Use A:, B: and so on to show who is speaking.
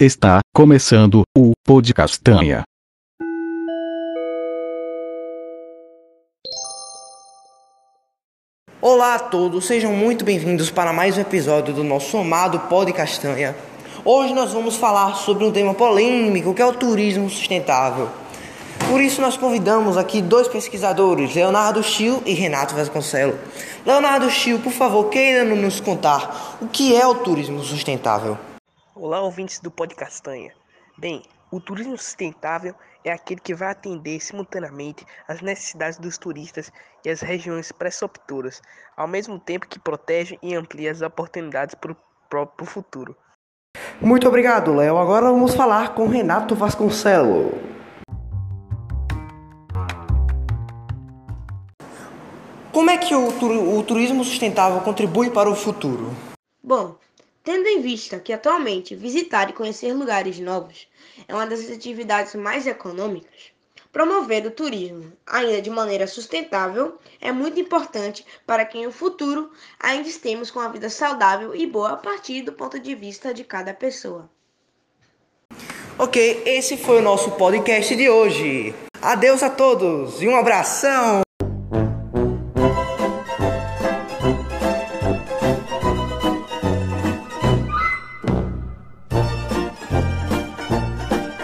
A: Está começando o Podcastanha.
B: Olá a todos, sejam muito bem-vindos para mais um episódio do nosso amado Podcastanha. Hoje nós vamos falar sobre um tema polêmico que é o turismo sustentável. Por isso nós convidamos aqui dois pesquisadores, Leonardo Schill e Renato Vasconcelos. Leonardo Schill, por favor, queira nos contar o que é o turismo sustentável.
C: Olá, ouvintes do Podcastanha. Bem, o turismo sustentável é aquele que vai atender simultaneamente às necessidades dos turistas e as regiões preceptoras, ao mesmo tempo que protege e amplia as oportunidades para o próprio futuro.
B: Muito obrigado, Léo. Agora vamos falar com Renato Vasconcelos. Como é que o, o turismo sustentável contribui para o futuro?
D: Bom, tendo em vista que atualmente visitar e conhecer lugares novos é uma das atividades mais econômicas, promover o turismo, ainda de maneira sustentável, é muito importante para que um futuro ainda estemos com uma vida saudável e boa a partir do ponto de vista de cada pessoa.
B: Ok, esse foi o nosso podcast de hoje. Adeus a todos e um abração!